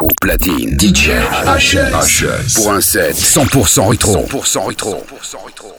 Au platine, DJ HS. Pour un set 100% rétro. 100% rétro. 100% rétro.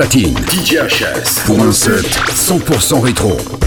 Platine. Pour un set 100% rétro.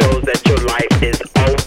shows that your life is over.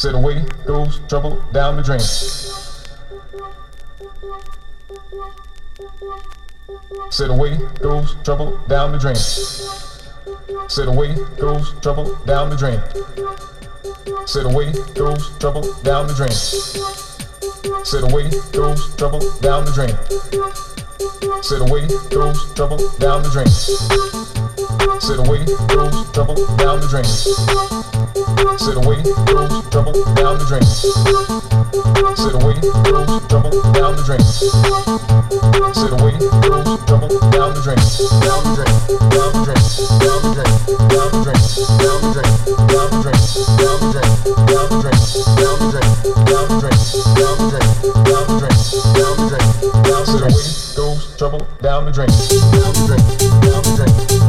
Sit away, throws trouble down the drain. Sit away, throws trouble down the drain. Sit away, throws trouble down the drain. Sit away, throws trouble down the drain. Said away goes trouble down the drain. Said away goes trouble down the drain. Said away goes trouble down the drain. Said away goes trouble down the drain. Said away goes trouble down the drain. Said away goes trouble down the drain. Down the drain. Down the drain. Down the drain. Down the drain. Down the drain. Down the drain. Down the drain. Down the drain. Down the drain.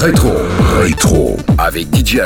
Rétro. Rétro. Avec DJ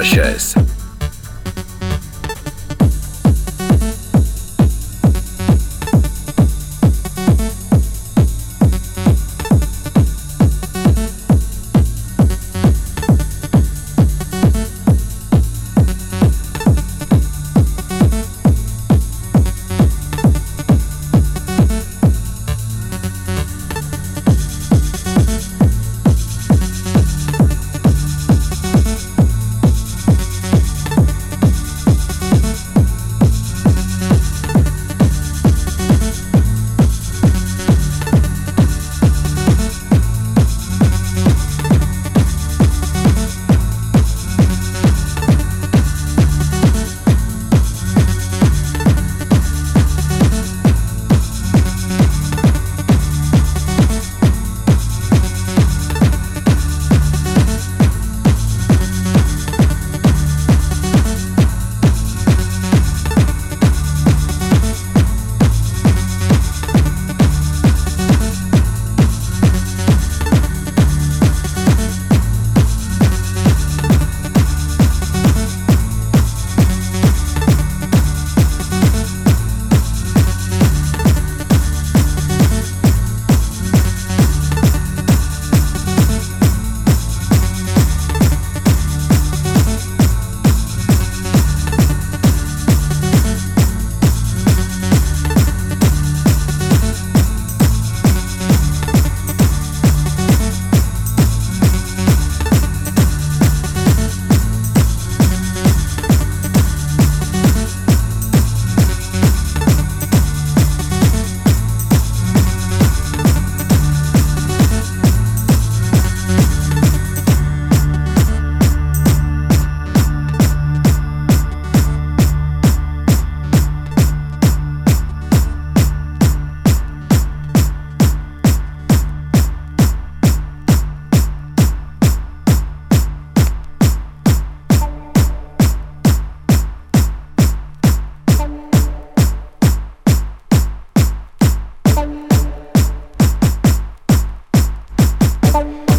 Bye.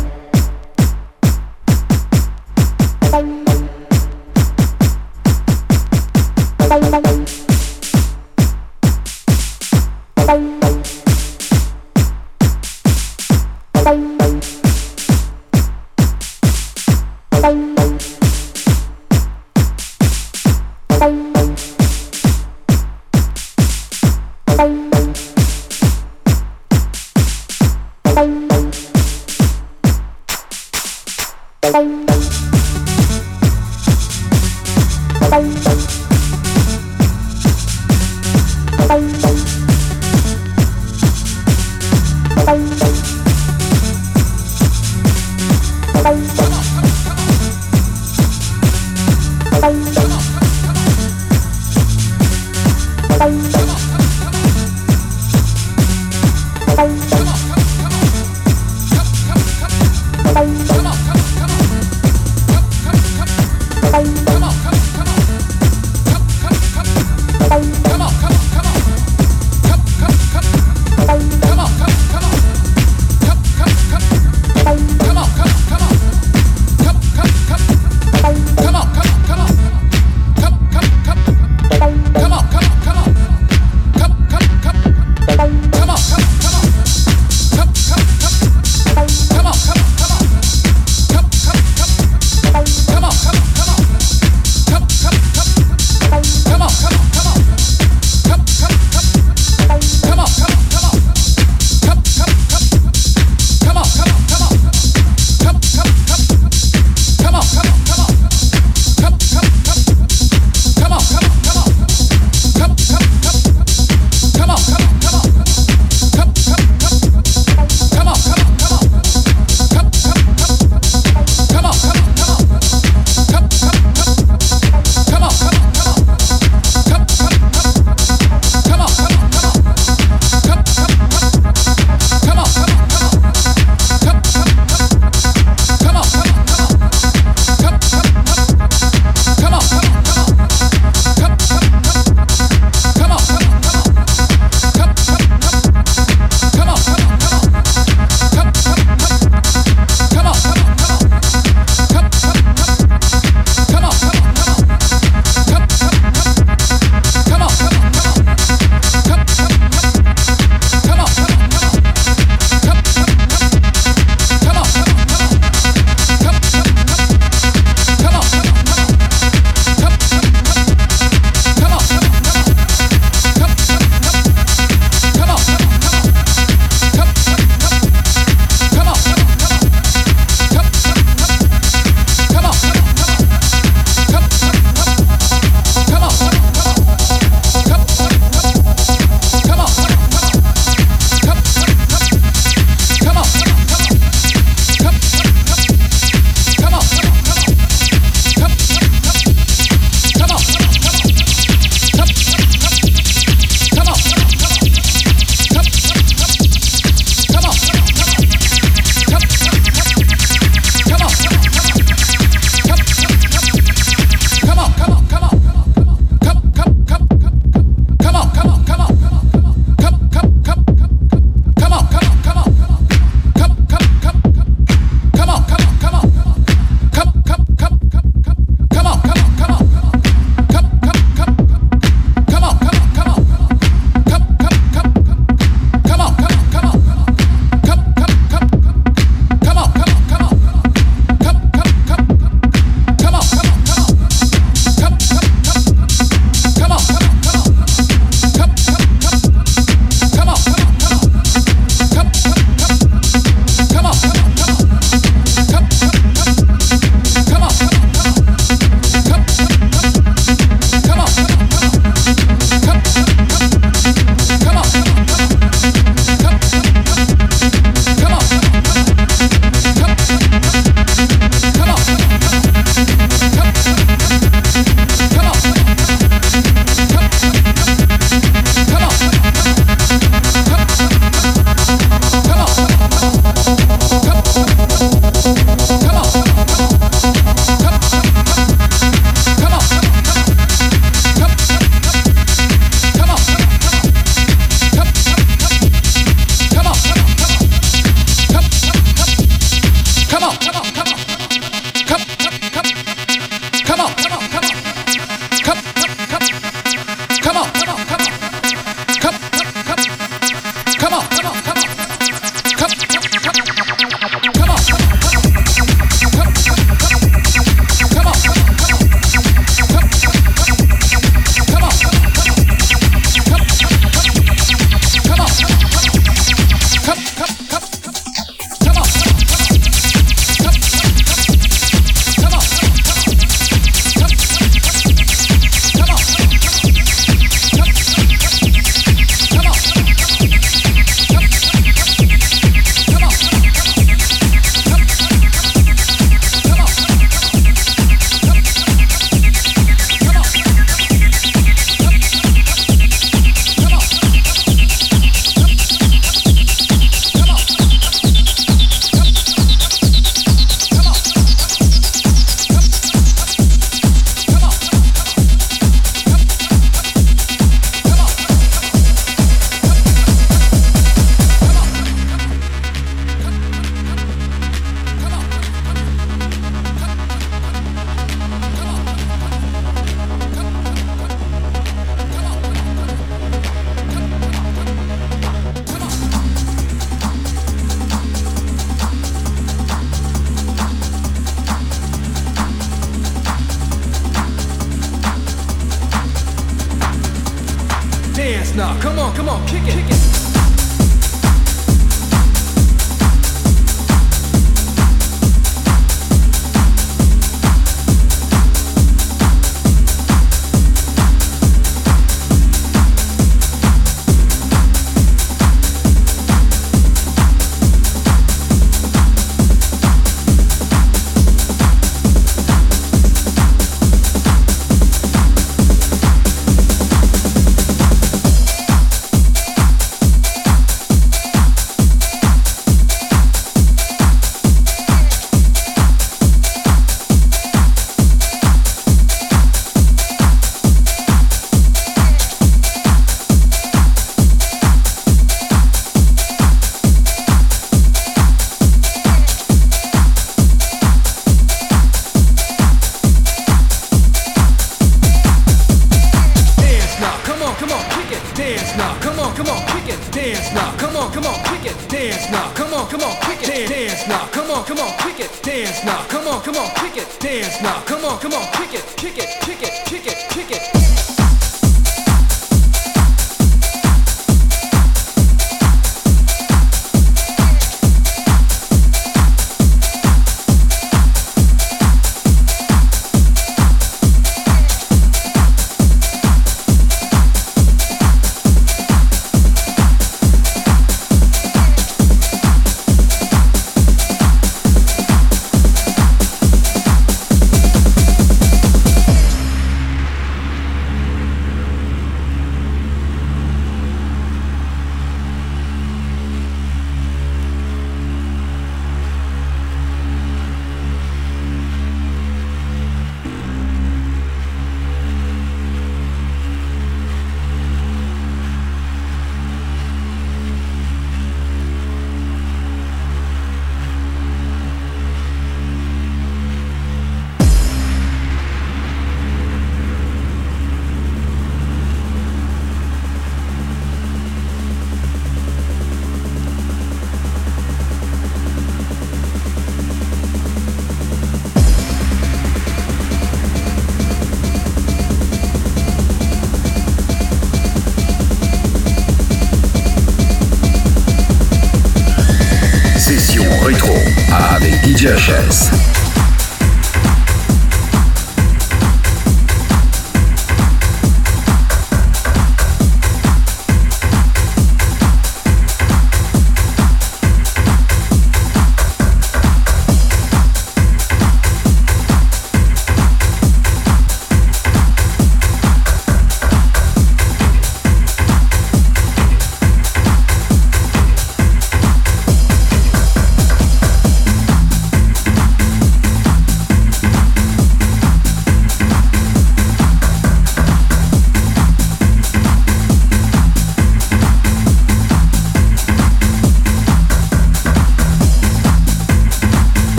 dance now. Come on, come on, kick it, dance now. Come on, come on, kick it, dance now. Come on, come on, kick it, dance now. Come on, come on, kick it, dance now. Come on, come on, kick it, kick it, kick it, kick it, kick it.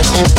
Thank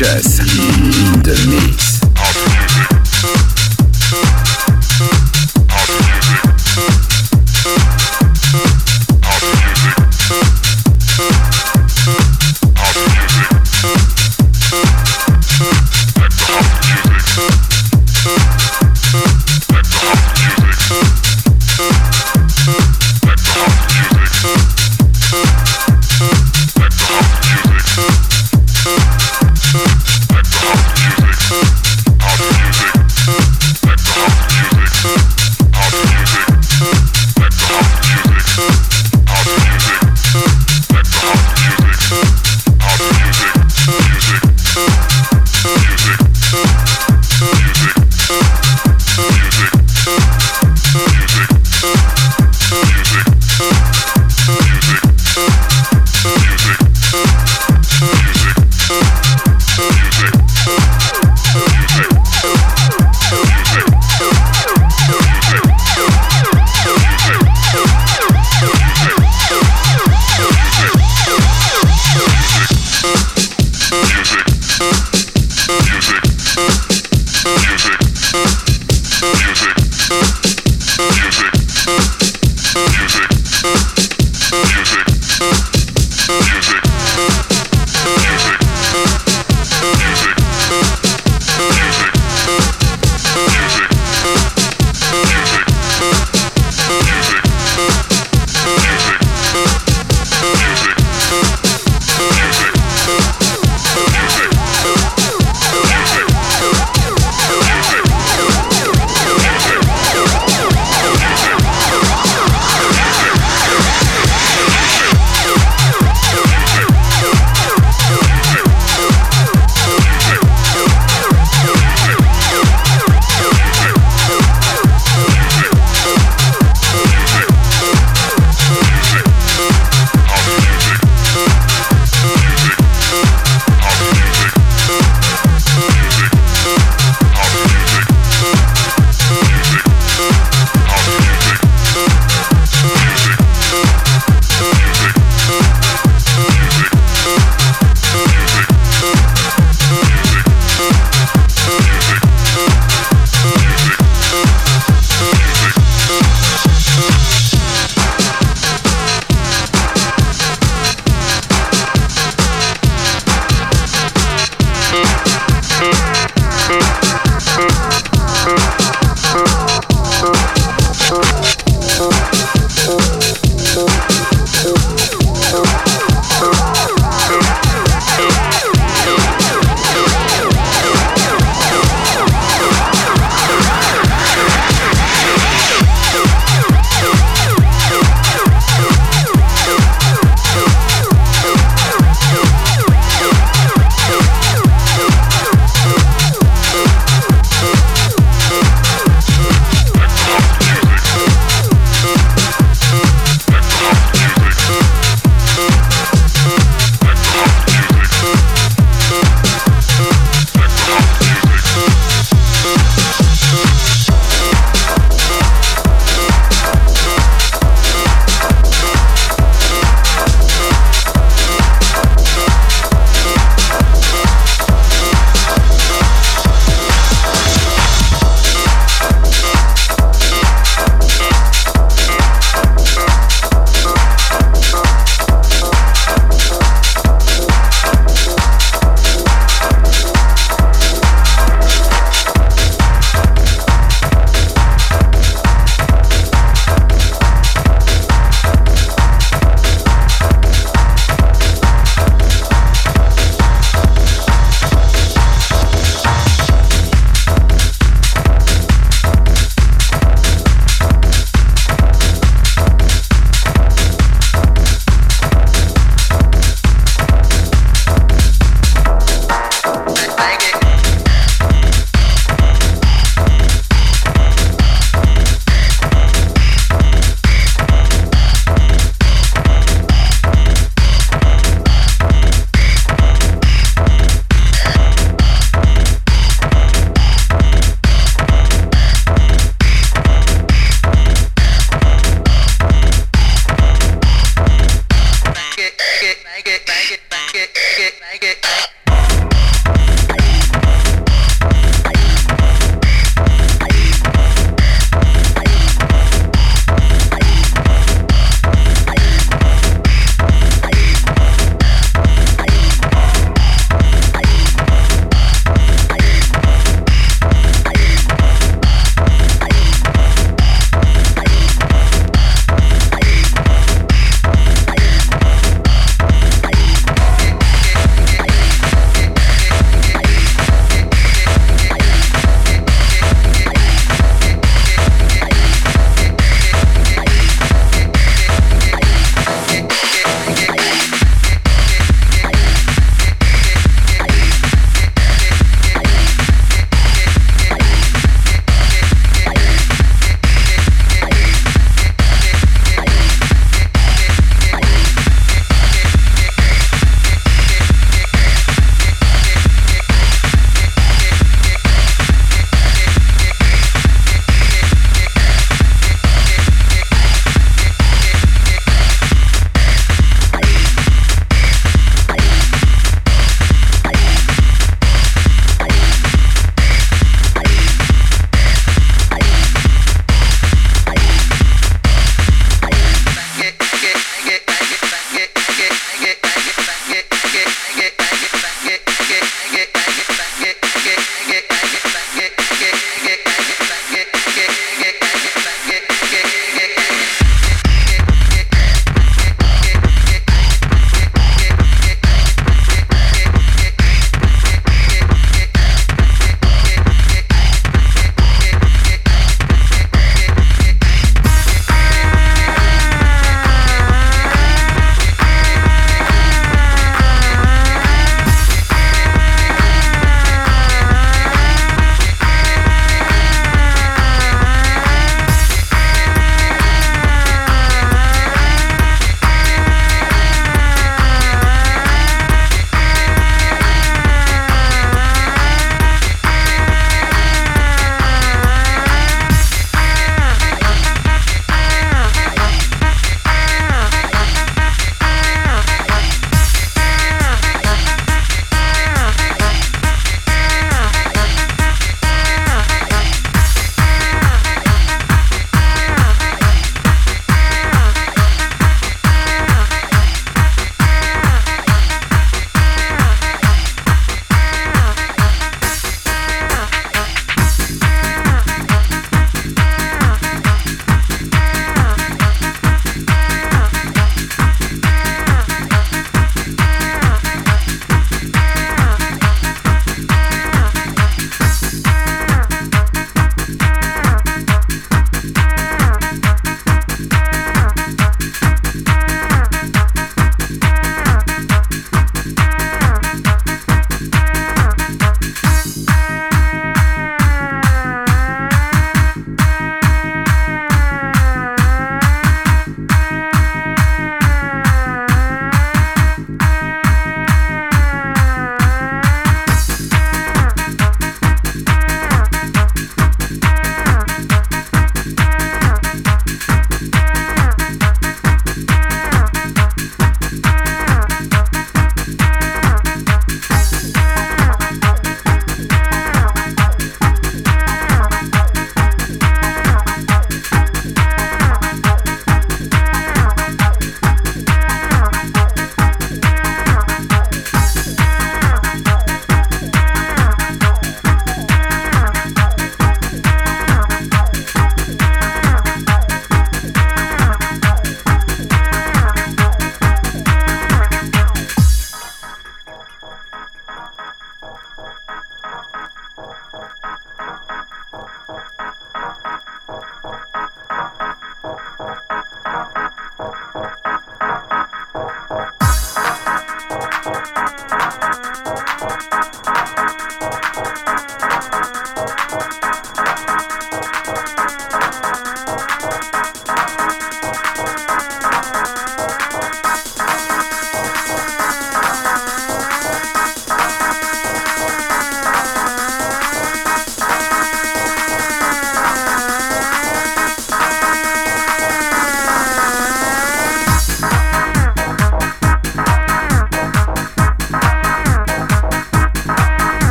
DJ